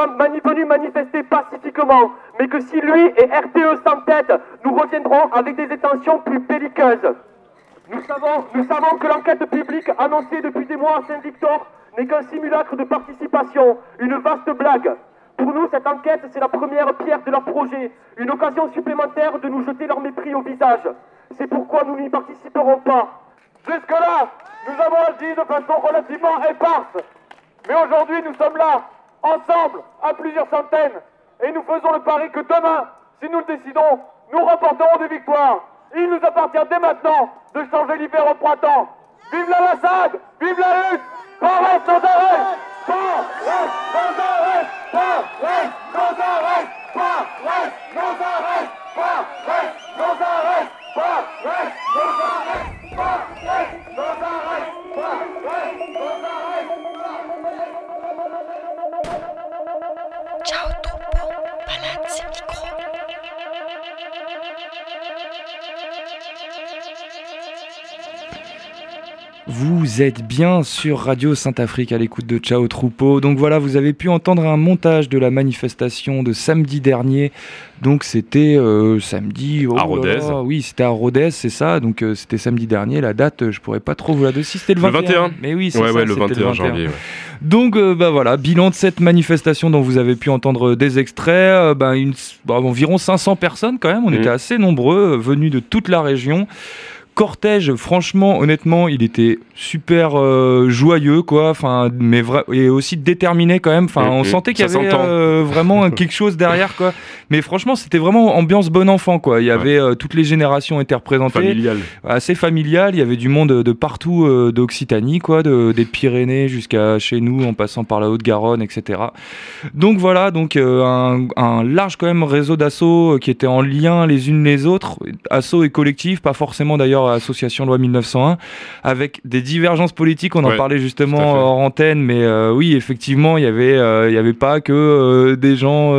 Speaker 16: venus manifester pacifiquement, mais que si lui et RTE s'entêtent, nous reviendrons avec des intentions plus belliqueuses. Nous savons, nous savons que l'enquête publique annoncée depuis des mois à Saint-Victor n'est qu'un simulacre de participation, une vaste blague. Pour nous, cette enquête, c'est la première pierre de leur projet, une occasion supplémentaire de nous jeter leur mépris au visage. C'est pourquoi nous n'y participerons pas.
Speaker 14: Jusque-là, nous avons agi de façon relativement éparse. Mais aujourd'hui, nous sommes là, ensemble, à plusieurs centaines. Et nous faisons le pari que demain, si nous le décidons, nous remporterons des victoires. Il nous appartient dès maintenant de changer l'hiver au printemps. Vive l'ambassade Vive la lutte Paris sans arrêt Paris sans arrêt sans arrêt sans arrêt sans arrêt Paris
Speaker 17: Ciao Troupeau, Palazzi Micro.
Speaker 5: Vous êtes bien sur Radio Saint-Afrique à l'écoute de Ciao Troupeau. Donc voilà, vous avez pu entendre un montage de la manifestation de samedi dernier. Donc c'était euh, samedi oh
Speaker 8: À Rodez.
Speaker 5: là, Oui, c'était à Rodez, c'est ça. Donc euh, c'était samedi dernier. La date, euh, je pourrais pas trop vous la donner. Si c'était le
Speaker 8: Le
Speaker 5: 21.
Speaker 8: 21.
Speaker 5: Mais oui, c'est
Speaker 8: Ouais,
Speaker 5: ça,
Speaker 8: ouais, le
Speaker 5: c'était
Speaker 8: 21 janvier, ouais.
Speaker 5: Donc euh, bah voilà, bilan de cette manifestation dont vous avez pu entendre des extraits, une- bah, environ 500 personnes quand même, on
Speaker 8: Mhm.
Speaker 5: était assez nombreux, venus de toute la région. Cortège, franchement, honnêtement, il était super euh, joyeux, quoi. Enfin, mais et aussi déterminé quand même. Enfin, on sentait qu'il y avait euh, vraiment quelque chose derrière, quoi. Mais franchement, c'était vraiment ambiance bon enfant, quoi. Il y avait euh, toutes les générations étaient représentées,
Speaker 8: Familial.
Speaker 5: assez familial. Il y avait du monde de partout d'Occitanie, quoi, de- des Pyrénées jusqu'à chez nous, en passant par la Haute-Garonne, etc. Donc voilà, donc un, un large quand même réseau d'assauts qui étaient en lien les unes les autres, assauts et collectifs, pas forcément d'ailleurs association loi 1901, avec des divergences politiques. On en
Speaker 8: Ouais,
Speaker 5: parlait justement hors antenne, mais euh, oui, effectivement, il y avait, euh, il y avait pas que euh, des gens,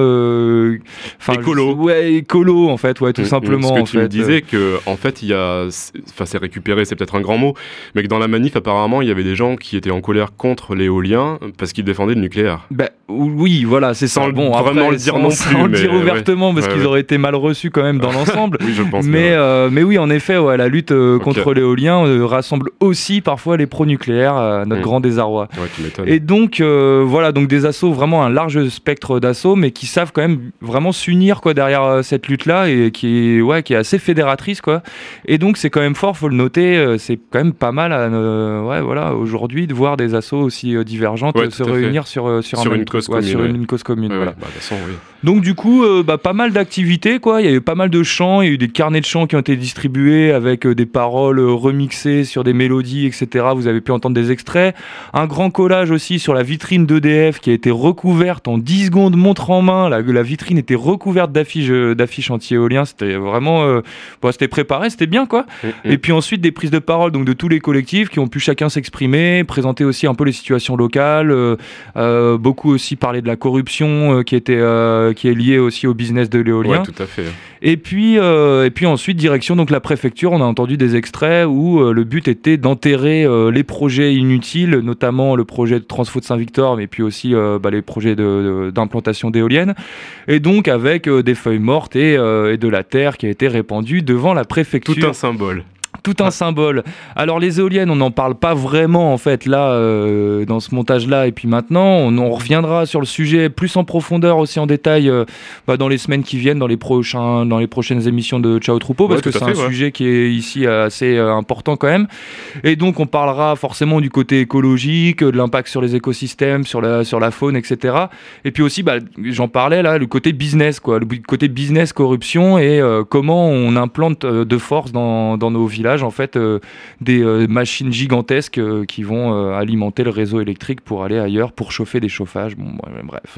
Speaker 5: enfin,
Speaker 8: Écolo.
Speaker 5: ouais, écolo en fait, ouais, tout
Speaker 8: Mm, mm.
Speaker 5: simplement.
Speaker 8: Ce que
Speaker 5: en
Speaker 8: tu me
Speaker 5: fait.
Speaker 8: disais que en fait il y a, enfin c'est récupéré, c'est peut-être un grand mot, mais que dans la manif apparemment il y avait des gens qui étaient en colère contre l'éolien parce qu'ils défendaient le nucléaire.
Speaker 5: Ben, oui, voilà, c'est ça.
Speaker 8: Sans
Speaker 5: bon,
Speaker 8: vraiment
Speaker 5: après,
Speaker 8: le dire
Speaker 5: sans-
Speaker 8: non
Speaker 5: sans
Speaker 8: plus,
Speaker 5: le
Speaker 8: mais
Speaker 5: dire
Speaker 8: ouais.
Speaker 5: ouvertement parce
Speaker 8: Ouais,
Speaker 5: qu'ils auraient été mal reçus quand même dans l'ensemble.
Speaker 8: Oui, je pense.
Speaker 5: Mais, mais oui, en effet, ouais, la lutte euh, contre l'éolien euh, rassemble aussi parfois les pro-nucléaires, notre
Speaker 8: Mm.
Speaker 5: grand désarroi.
Speaker 8: Ouais.
Speaker 5: Et donc, euh, voilà, donc des assauts, vraiment un large spectre d'assauts, mais qui savent quand même vraiment s'unir quoi derrière euh, cette lutte-là et qui est, ouais, qui est assez fédératrice, quoi. Et donc, c'est quand même fort, faut le noter, c'est quand même pas mal, à, ouais, voilà, aujourd'hui, de voir des assauts aussi divergentes
Speaker 8: Ouais,
Speaker 5: se réunir sur, sur, un
Speaker 8: une cause commune,
Speaker 5: sur
Speaker 8: ouais.
Speaker 5: une cause commune,
Speaker 8: Ouais,
Speaker 5: voilà.
Speaker 8: ouais, bah, de toute façon, oui.
Speaker 5: Donc du coup, bah, pas mal d'activités, quoi. Il y a eu pas mal de chants, il y a eu des carnets de chants qui ont été distribués avec euh, des paroles euh, remixées sur des mélodies, etc. Vous avez pu entendre des extraits. Un grand collage aussi sur la vitrine d'EDF qui a été recouverte en 10 secondes, montre en main. La, la vitrine était recouverte d'affiches, euh, d'affiches anti-éoliens. C'était vraiment, euh, bon, c'était préparé, c'était bien, quoi. Et puis ensuite des prises de parole donc de tous les collectifs qui ont pu chacun s'exprimer, présenter aussi un peu les situations locales, euh, euh, beaucoup aussi parler de la corruption qui était qui est liée aussi au business de l'éolien.
Speaker 8: Ouais, tout à fait.
Speaker 5: Et puis, et puis ensuite, direction donc la préfecture, on a entendu des extraits où euh, le but était d'enterrer euh, les projets inutiles, notamment le projet de Transfo de Saint-Victor, mais puis aussi euh, bah, les projets d'implantation d'éoliennes. Et donc avec des feuilles mortes et, et de la terre qui a été répandue devant la préfecture.
Speaker 8: Tout un symbole.
Speaker 5: Tout un symbole. Alors les éoliennes, on n'en parle pas vraiment en fait là euh, dans ce montage-là et puis maintenant, on, on reviendra sur le sujet plus en profondeur aussi en détail euh, bah, dans les semaines qui viennent, dans les prochains, dans les prochaines émissions de Ciao Troupeau parce
Speaker 8: Ouais,
Speaker 5: que c'est un
Speaker 8: ouais.
Speaker 5: sujet qui est ici assez euh, important quand même. Et donc on parlera forcément du côté écologique, de l'impact sur les écosystèmes, sur la sur la faune, etc. Et puis aussi, bah, j'en parlais là, le côté business quoi, le côté business corruption et euh, comment on implante euh, de force dans, dans nos villages
Speaker 8: en fait, euh, des euh, machines gigantesques euh, qui vont alimenter le réseau électrique pour aller ailleurs, pour chauffer des chauffages. Bon, bref.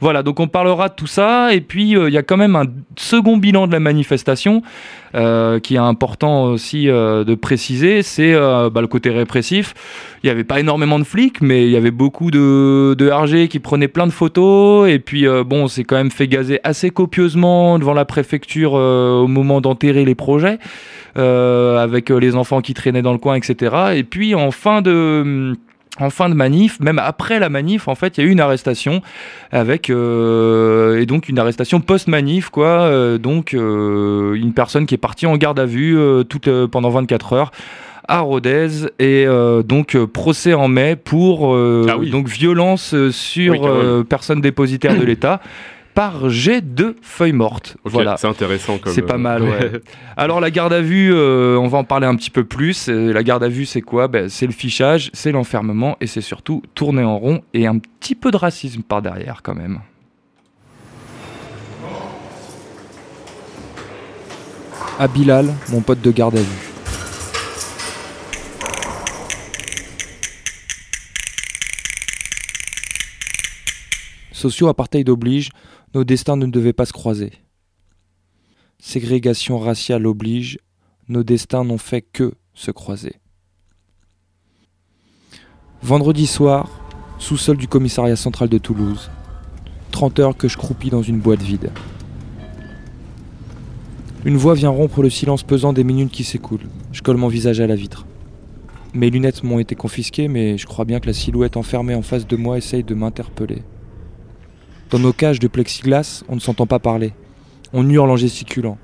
Speaker 8: Voilà, donc on parlera de tout ça. Et puis, il y a quand même un second bilan de la manifestation qui est important aussi de préciser, c'est bah, le côté répressif. Il n'y avait pas énormément de flics, mais il y avait beaucoup de, de RG qui prenaient plein de photos. Et puis, euh, bon, on s'est quand même fait gazer assez copieusement devant la préfecture euh, au moment d'enterrer les projets, avec euh, les enfants qui traînaient dans le coin, etc. Et puis, en fin de en fin de manif, même après la manif, en fait, il y a eu une arrestation avec euh, et donc une arrestation post-manif, quoi. euh, donc euh, une personne qui est partie en garde à vue euh, toute euh, pendant 24 heures à Rodez et euh, donc euh, procès en mai pour euh, donc violence euh, sur
Speaker 18: Oui,
Speaker 8: euh, personne dépositaire de l'État par jet de feuilles mortes. Voilà.
Speaker 18: C'est intéressant comme.
Speaker 8: C'est pas
Speaker 18: euh,
Speaker 8: mal, ouais. Alors la garde à vue, euh, on va en parler un petit peu plus. Euh, La garde à vue, c'est quoi? Ben, C'est le fichage, c'est l'enfermement et c'est surtout tourner en rond et un petit peu de racisme par derrière quand même.
Speaker 5: À Bilal, mon pote de garde à vue. Socio-apartheid oblige, nos destins ne devaient pas se croiser. Ségrégation raciale oblige, nos destins n'ont fait que se croiser. Vendredi soir, sous-sol du commissariat central de Toulouse. 30 heures que je croupis dans une boîte vide. Une voix vient rompre le silence pesant des minutes qui s'écoulent. Je colle mon visage à la vitre. Mes lunettes m'ont été confisquées, mais je crois bien que la silhouette enfermée en face de moi essaye de m'interpeller. Dans nos cages de plexiglas, on ne s'entend pas parler. On hurle en gesticulant.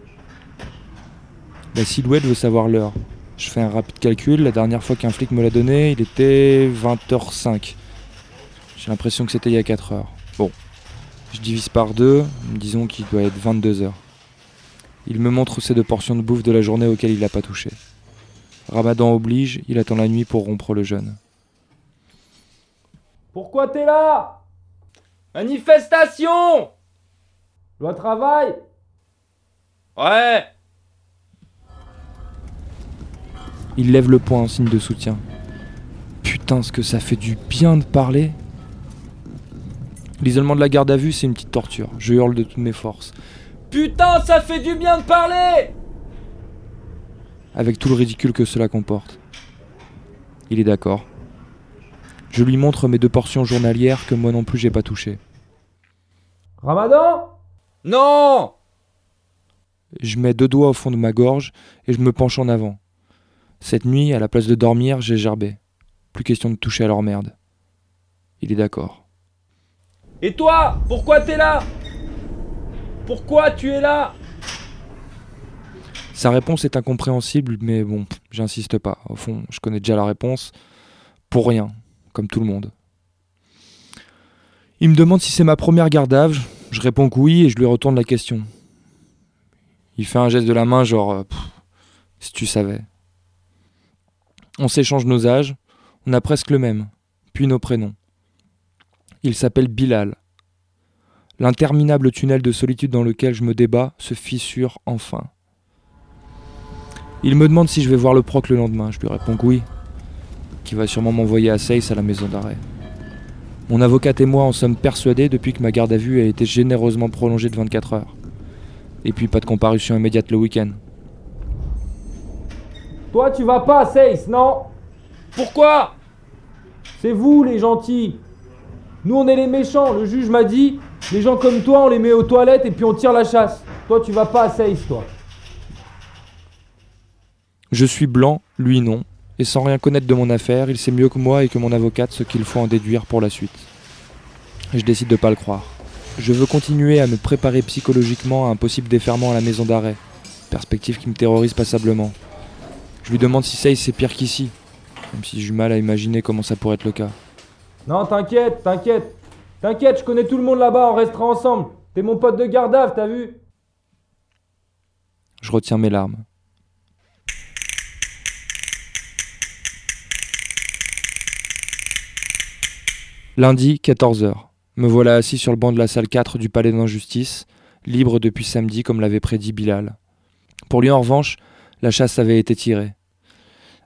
Speaker 5: La silhouette veut savoir l'heure. Je fais un rapide calcul. La dernière fois qu'un flic me l'a donné, il était 20h05. J'ai l'impression que c'était il y a 4 heures. Bon, je divise par deux, disons qu'il doit être 22 heures. Il me montre ces deux portions de bouffe de la journée auxquelles il n'a pas touché. Ramadan oblige, il attend la nuit pour rompre le jeûne.
Speaker 15: Pourquoi t'es là? Manifestation Loi travail Ouais
Speaker 5: Il lève le poing en signe de soutien. Putain, ce que ça fait du bien de parler. L'isolement de la garde à vue, c'est une petite torture. Je hurle de toutes mes forces.
Speaker 15: Putain, ça fait du bien de parler
Speaker 5: avec tout le ridicule que cela comporte. Il est d'accord. Je lui montre mes deux portions journalières que moi non plus j'ai pas touchées.
Speaker 15: Ramadan? Non
Speaker 5: Je mets deux doigts au fond de ma gorge et je me penche en avant. Cette nuit, à la place de dormir, j'ai gerbé. Plus question de toucher à leur merde. Il est d'accord.
Speaker 15: Et toi Pourquoi t'es là? Pourquoi tu es là?
Speaker 5: Sa réponse est incompréhensible, mais bon, j'insiste pas. Au fond, je connais déjà la réponse. Pour rien, comme tout le monde. Il me demande si c'est ma première garde. Je réponds que oui et je lui retourne la question. Il fait un geste de la main, genre, euh, si tu savais. On s'échange nos âges, on a presque le même, puis nos prénoms. Il s'appelle Bilal. L'interminable tunnel de solitude dans lequel je me débat se fissure enfin. Il me demande si je vais voir le proc le lendemain. Je lui réponds que oui, qu'il va sûrement m'envoyer à Seyss à la maison d'arrêt. Mon avocate et moi en sommes persuadés depuis que ma garde à vue a été généreusement prolongée de 24 heures. Et puis pas de comparution immédiate le week-end.
Speaker 15: Toi, tu vas pas à Seis, non? Pourquoi? C'est vous, les gentils. Nous, on est les méchants. Le juge m'a dit, les gens comme toi, on les met aux toilettes et puis on tire la chasse. Toi, tu vas pas à Seis, toi.
Speaker 5: Je suis blanc, lui non, et sans rien connaître de mon affaire, il sait mieux que moi et que mon avocate ce qu'il faut en déduire pour la suite. Je décide de pas le croire. Je veux continuer à me préparer psychologiquement à un possible déferment à la maison d'arrêt, perspective qui me terrorise passablement. Je lui demande si Seis c'est pire qu'ici, même si j'ai du mal à imaginer comment ça pourrait être le cas.
Speaker 15: Non, t'inquiète, t'inquiète. T'inquiète, je connais tout le monde là-bas, on restera ensemble. T'es mon pote de garde t'as vu?
Speaker 5: Je retiens mes larmes. Lundi, 14h. Me voilà assis sur le banc de la salle 4 du palais d'injustice, libre depuis samedi comme l'avait prédit Bilal. Pour lui en revanche, La chasse avait été tirée.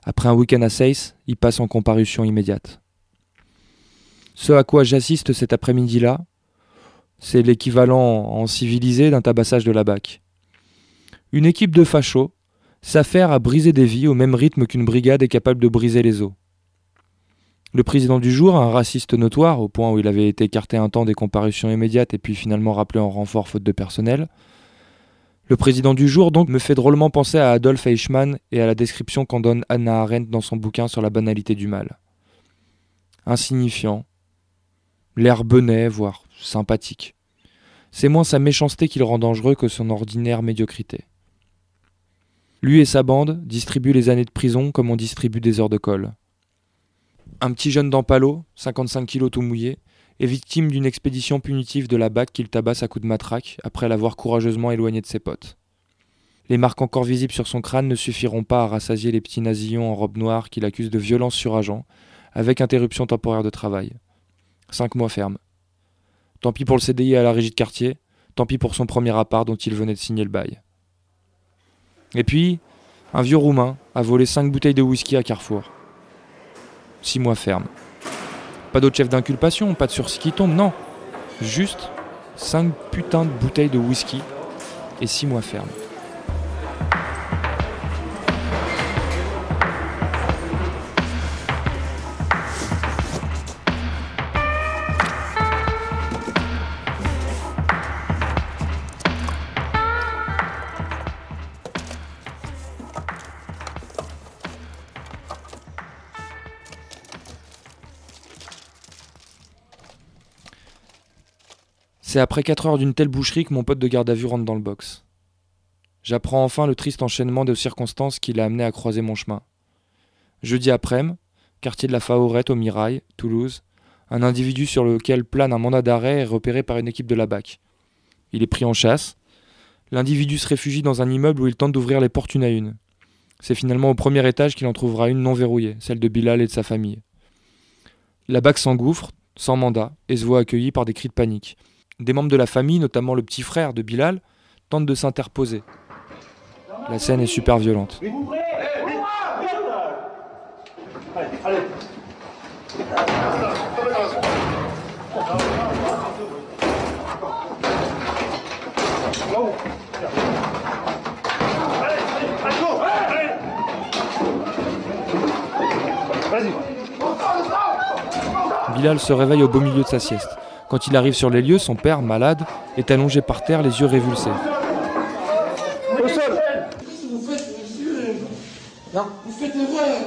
Speaker 5: Après un week-end à Seis, il passe en comparution immédiate. Ce à quoi j'assiste cet après-midi-là, c'est l'équivalent en civilisé d'un tabassage de la BAC. Une équipe de fachos s'affaire à briser des vies au même rythme qu'une brigade est capable de briser les os. Le président du jour, un raciste notoire, au point où il avait été écarté un temps des comparutions immédiates et puis finalement rappelé en renfort faute de personnel. Le président du jour, donc, me fait drôlement penser à Adolf Eichmann et à la description qu'en donne Anna Arendt dans son bouquin sur la banalité du mal. Insignifiant, l'air benet, voire sympathique. C'est moins sa méchanceté qui le rend dangereux que son ordinaire médiocrité. Lui et sa bande distribuent les années de prison comme on distribue des heures de colle. Un petit jeune d'Ampalo, 55 kilos tout mouillé, est victime d'une expédition punitive de la BAC qu'il tabasse à coups de matraque après l'avoir courageusement éloigné de ses potes. Les marques encore visibles sur son crâne ne suffiront pas à rassasier les petits nasillons en robe noire qu'il accuse de violence sur agent, avec interruption temporaire de travail. Cinq mois ferme. Tant pis pour le CDI à la régie de quartier, tant pis pour son premier appart dont il venait de signer le bail. Et puis, un vieux roumain a volé cinq bouteilles de whisky à Carrefour. Six mois ferme. Pas d'autre chef d'inculpation, pas de sursis qui tombe, non. Juste cinq putains de bouteilles de whisky et six mois ferme. C'est après 4 heures d'une telle boucherie que mon pote de garde à vue rentre dans le box. J'apprends enfin le triste enchaînement de circonstances qui l'a amené à croiser mon chemin. Jeudi après-midi, quartier de la Faorette au Mirail, Toulouse, un individu sur lequel plane un mandat d'arrêt est repéré par une équipe de la BAC. Il est pris en chasse. L'individu se réfugie dans un immeuble où il tente d'ouvrir les portes une à une. C'est finalement au premier étage qu'il en trouvera une non verrouillée, celle de Bilal et de sa famille. La BAC s'engouffre, sans mandat, et se voit accueillie par des cris de panique. Des membres de la famille, notamment le petit frère de Bilal, tentent de s'interposer. La scène est super violente. Bilal se réveille au beau milieu de sa sieste. Quand il arrive sur les lieux, son père, malade, est allongé par terre, les yeux révulsés.
Speaker 19: Au sol Qu'est-ce que vous faites, monsieur Non. Vous faites erreur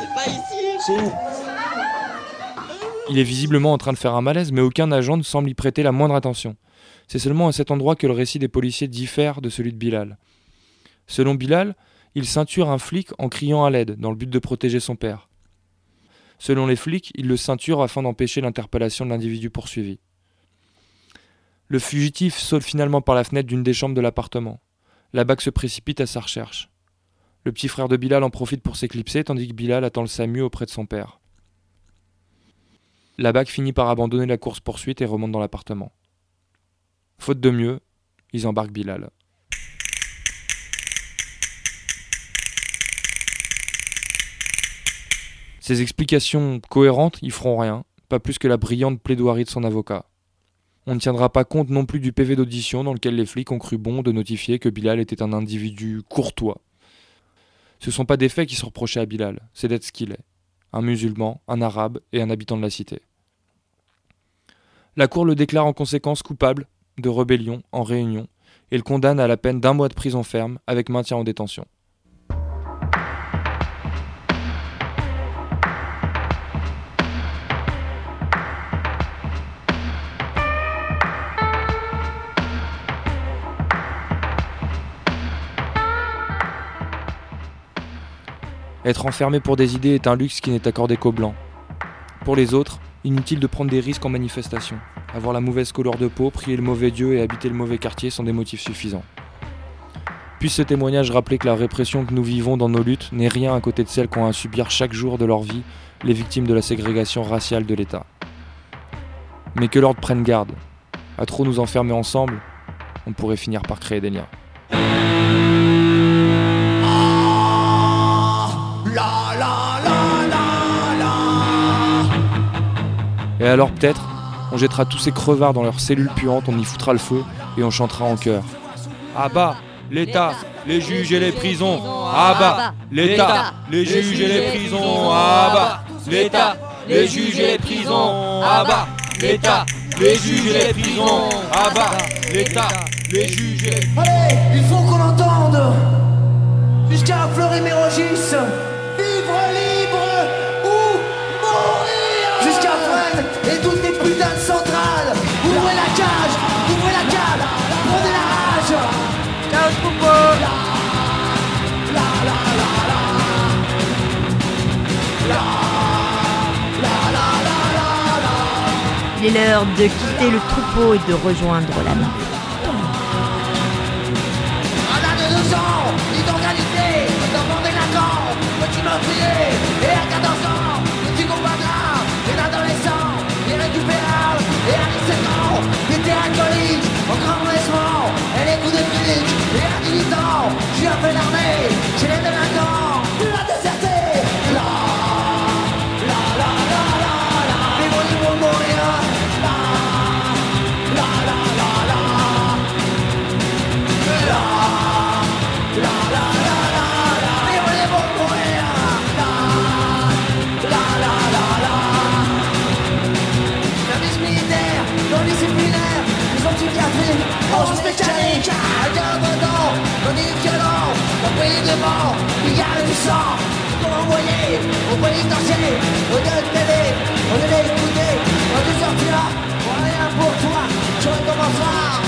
Speaker 19: C'est pas ici
Speaker 5: C'est où Il est visiblement en train de faire un malaise, mais aucun agent ne semble y prêter la moindre attention. C'est seulement à cet endroit que le récit des policiers diffère de celui de Bilal. Selon Bilal, il ceinture un flic en criant à l'aide, dans le but de protéger son père. Selon les flics, il le ceinture afin d'empêcher l'interpellation de l'individu poursuivi. Le fugitif saute finalement par la fenêtre d'une des chambres de l'appartement. La BAC se précipite à sa recherche. Le petit frère de Bilal en profite pour s'éclipser tandis que Bilal attend le SAMU auprès de son père. La BAC finit par abandonner la course-poursuite et remonte dans l'appartement. Faute de mieux, ils embarquent Bilal. Ses explications cohérentes y feront rien, pas plus que la brillante plaidoirie de son avocat. On ne tiendra pas compte non plus du PV d'audition dans lequel les flics ont cru bon de notifier que Bilal était un individu courtois. Ce ne sont pas des faits qui sont reprochés à Bilal, c'est d'être ce qu'il est. Un musulman, un arabe et un habitant de la cité. La Cour le déclare en conséquence coupable de rébellion en réunion et le condamne à la peine d'un mois de prison ferme avec maintien en détention. Être enfermé pour des idées est un luxe qui n'est accordé qu'aux blancs. Pour les autres, inutile de prendre des risques en manifestation. Avoir la mauvaise couleur de peau, prier le mauvais Dieu et habiter le mauvais quartier sont des motifs suffisants. Puisse ce témoignage rappeler que la répression que nous vivons dans nos luttes n'est rien à côté de celle qu'ont à subir chaque jour de leur vie les victimes de la ségrégation raciale de l'État. Mais que l'ordre prenne garde. À trop nous enfermer ensemble, on pourrait finir par créer des liens.
Speaker 20: Et alors peut-être, on jettera tous ces crevards dans leurs cellules puantes, on y foutra le feu et on chantera en chœur. Ah bah, l'État, les juges et les prisons. Ah bah, l'État, les juges et les prisons. Ah bah, l'État, les juges et les prisons. Ah bah, l'État, les juges et les prisons. Ah bah, l'État, les juges et les
Speaker 9: Allez, il faut qu'on entende Jusqu'à Fleury-Mérogis Vivre libre et toutes les putains de centrales Ouvrez la cage, ouvrez la cale, prenez la rage. Ciao Troupeau
Speaker 1: Il est l'heure de quitter le troupeau et de rejoindre la main.
Speaker 9: Un an de deux ans, d'identalité, d'enfant délinquant, petit meurtrier, et à 14 ans, les à 18 ans, j'ai appelé l'armée, chez les délinquants, d'entier Au lieu de télé, au lieu d'écouter Quand tu sortiras, pour rien pour toi. Tu recommenceras, j'appelle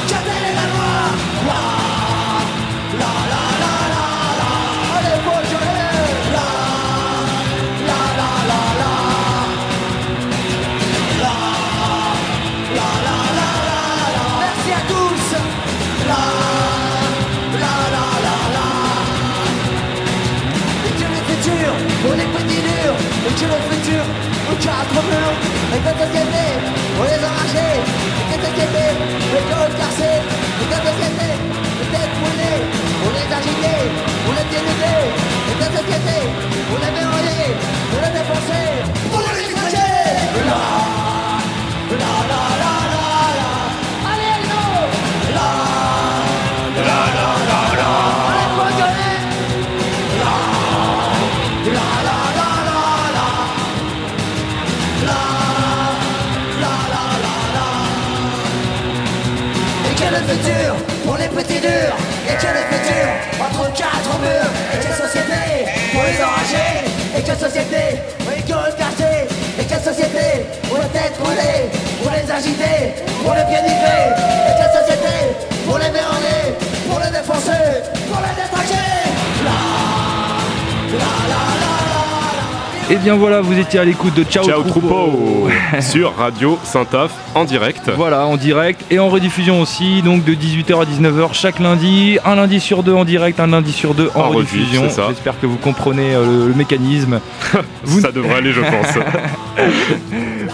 Speaker 5: étiez à l'écoute de Ciao,
Speaker 8: Ciao
Speaker 5: Troupeau.
Speaker 8: Sur Radio Saint-Af en direct.
Speaker 5: Voilà, en direct et en rediffusion aussi, donc de 18h à 19h chaque lundi, un lundi sur deux en direct, un lundi sur deux en,
Speaker 8: En rediff,
Speaker 5: rediffusion. J'espère que vous comprenez euh, le, le mécanisme.
Speaker 8: Ça devrait aller, je pense.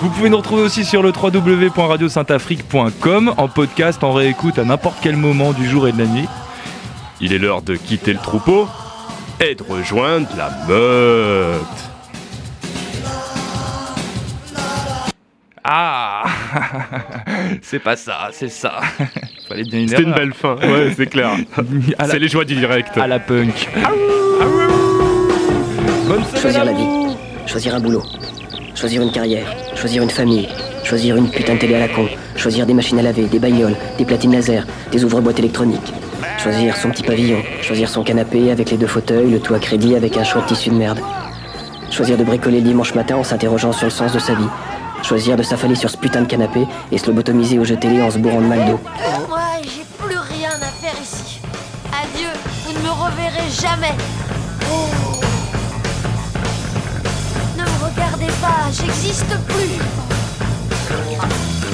Speaker 5: Vous pouvez nous retrouver aussi sur le www.radiosaintafrique.com en podcast, en réécoute à n'importe quel moment du jour et de la nuit.
Speaker 8: Il est l'heure de quitter le troupeau et de rejoindre la meute.
Speaker 5: Ah C'est pas ça, c'est ça. Fallait bien une
Speaker 8: C'était une belle fin, ouais, c'est clair.
Speaker 5: La-
Speaker 8: C'est les joies du direct.
Speaker 5: À la punk. Bonne
Speaker 6: Choisir la vie, choisir un boulot, choisir une carrière, choisir une famille, choisir une putain de télé à la con, choisir des machines à laver, des bagnoles, des platines laser, des ouvre-boîtes électroniques, choisir son petit pavillon, choisir son canapé avec les deux fauteuils, le tout à crédit avec un choix de tissu de merde, choisir de bricoler le dimanche matin en s'interrogeant sur le sens de sa vie, choisir de s'affaler sur ce putain de canapé et se lobotomiser au jeu télé en se bourrant de mal d'eau.
Speaker 7: Moi, j'ai plus rien à faire ici. Adieu, vous ne me reverrez jamais. Oh. Ne me regardez pas, j'existe plus.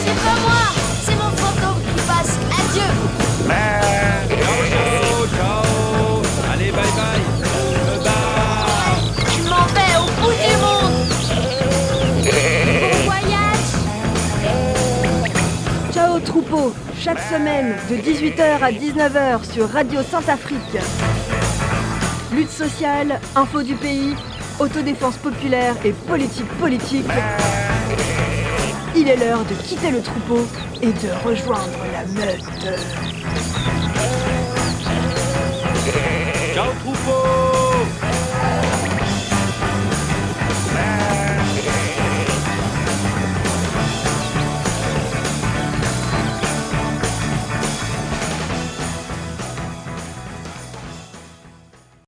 Speaker 7: C'est pas moi, c'est mon fantôme qui passe. Adieu.
Speaker 2: Troupeau, chaque semaine de 18h à 19h sur Radio Saint-Afrique. Lutte sociale, info du pays, autodéfense populaire et politique politique. il est l'heure de quitter le troupeau et de rejoindre la meute.
Speaker 20: Ciao troupeau